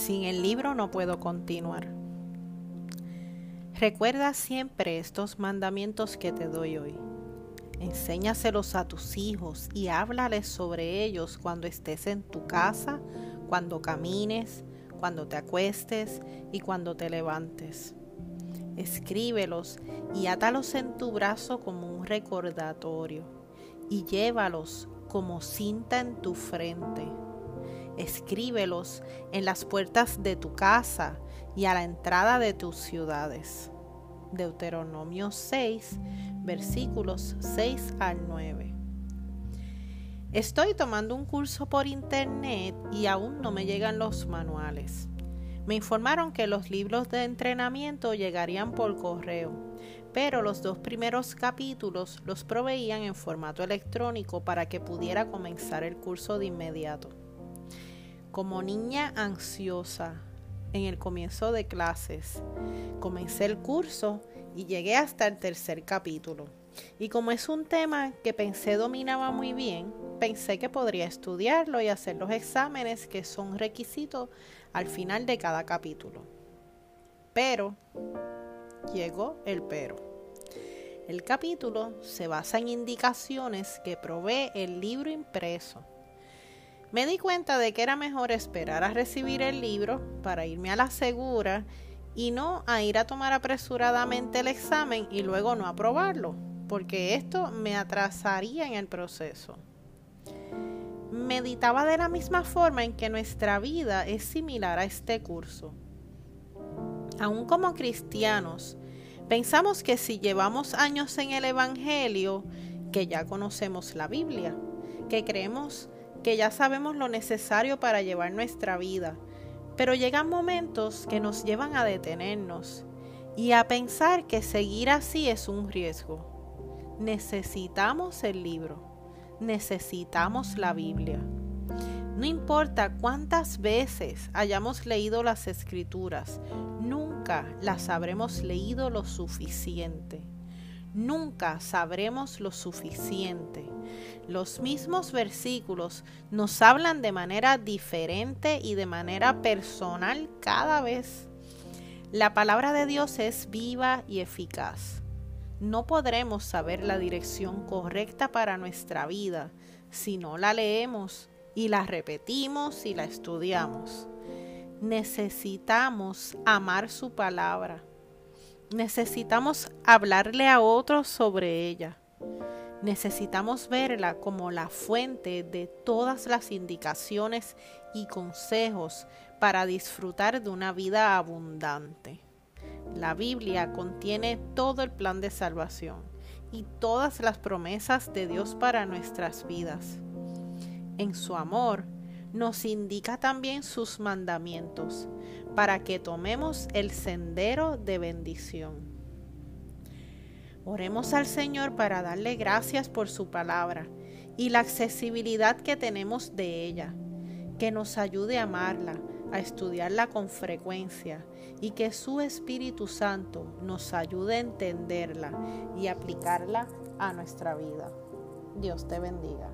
Sin el libro no puedo continuar. Recuerda siempre estos mandamientos que te doy hoy. Enséñaselos a tus hijos y háblales sobre ellos cuando estés en tu casa, cuando camines, cuando te acuestes y cuando te levantes. Escríbelos y átalos en tu brazo como un recordatorio y llévalos como cinta en tu frente escríbelos en las puertas de tu casa y a la entrada de tus ciudades. Deuteronomio 6, versículos 6 al 9. Estoy tomando un curso por internet y aún no me llegan los manuales. Me informaron que los libros de entrenamiento llegarían por correo, pero los dos primeros capítulos los proveían en formato electrónico para que pudiera comenzar el curso de inmediato como niña ansiosa en el comienzo de clases. Comencé el curso y llegué hasta el tercer capítulo. Y como es un tema que pensé dominaba muy bien, pensé que podría estudiarlo y hacer los exámenes que son requisitos al final de cada capítulo. Pero llegó el pero. El capítulo se basa en indicaciones que provee el libro impreso me di cuenta de que era mejor esperar a recibir el libro para irme a la segura y no a ir a tomar apresuradamente el examen y luego no aprobarlo, porque esto me atrasaría en el proceso. Meditaba de la misma forma en que nuestra vida es similar a este curso. Aún como cristianos, pensamos que si llevamos años en el Evangelio, que ya conocemos la Biblia, que creemos que ya sabemos lo necesario para llevar nuestra vida, pero llegan momentos que nos llevan a detenernos y a pensar que seguir así es un riesgo. Necesitamos el libro, necesitamos la Biblia. No importa cuántas veces hayamos leído las escrituras, nunca las habremos leído lo suficiente nunca sabremos lo suficiente. Los mismos versículos nos hablan de manera diferente y de manera personal cada vez. La palabra de Dios es viva y eficaz. No podremos saber la dirección correcta para nuestra vida si no la leemos y la repetimos y la estudiamos. Necesitamos amar su palabra Necesitamos hablarle a otros sobre ella. Necesitamos verla como la fuente de todas las indicaciones y consejos para disfrutar de una vida abundante. La Biblia contiene todo el plan de salvación y todas las promesas de Dios para nuestras vidas. En su amor, nos indica también sus mandamientos para que tomemos el sendero de bendición. Oremos al Señor para darle gracias por su palabra y la accesibilidad que tenemos de ella, que nos ayude a amarla, a estudiarla con frecuencia y que su Espíritu Santo nos ayude a entenderla y aplicarla a nuestra vida. Dios te bendiga.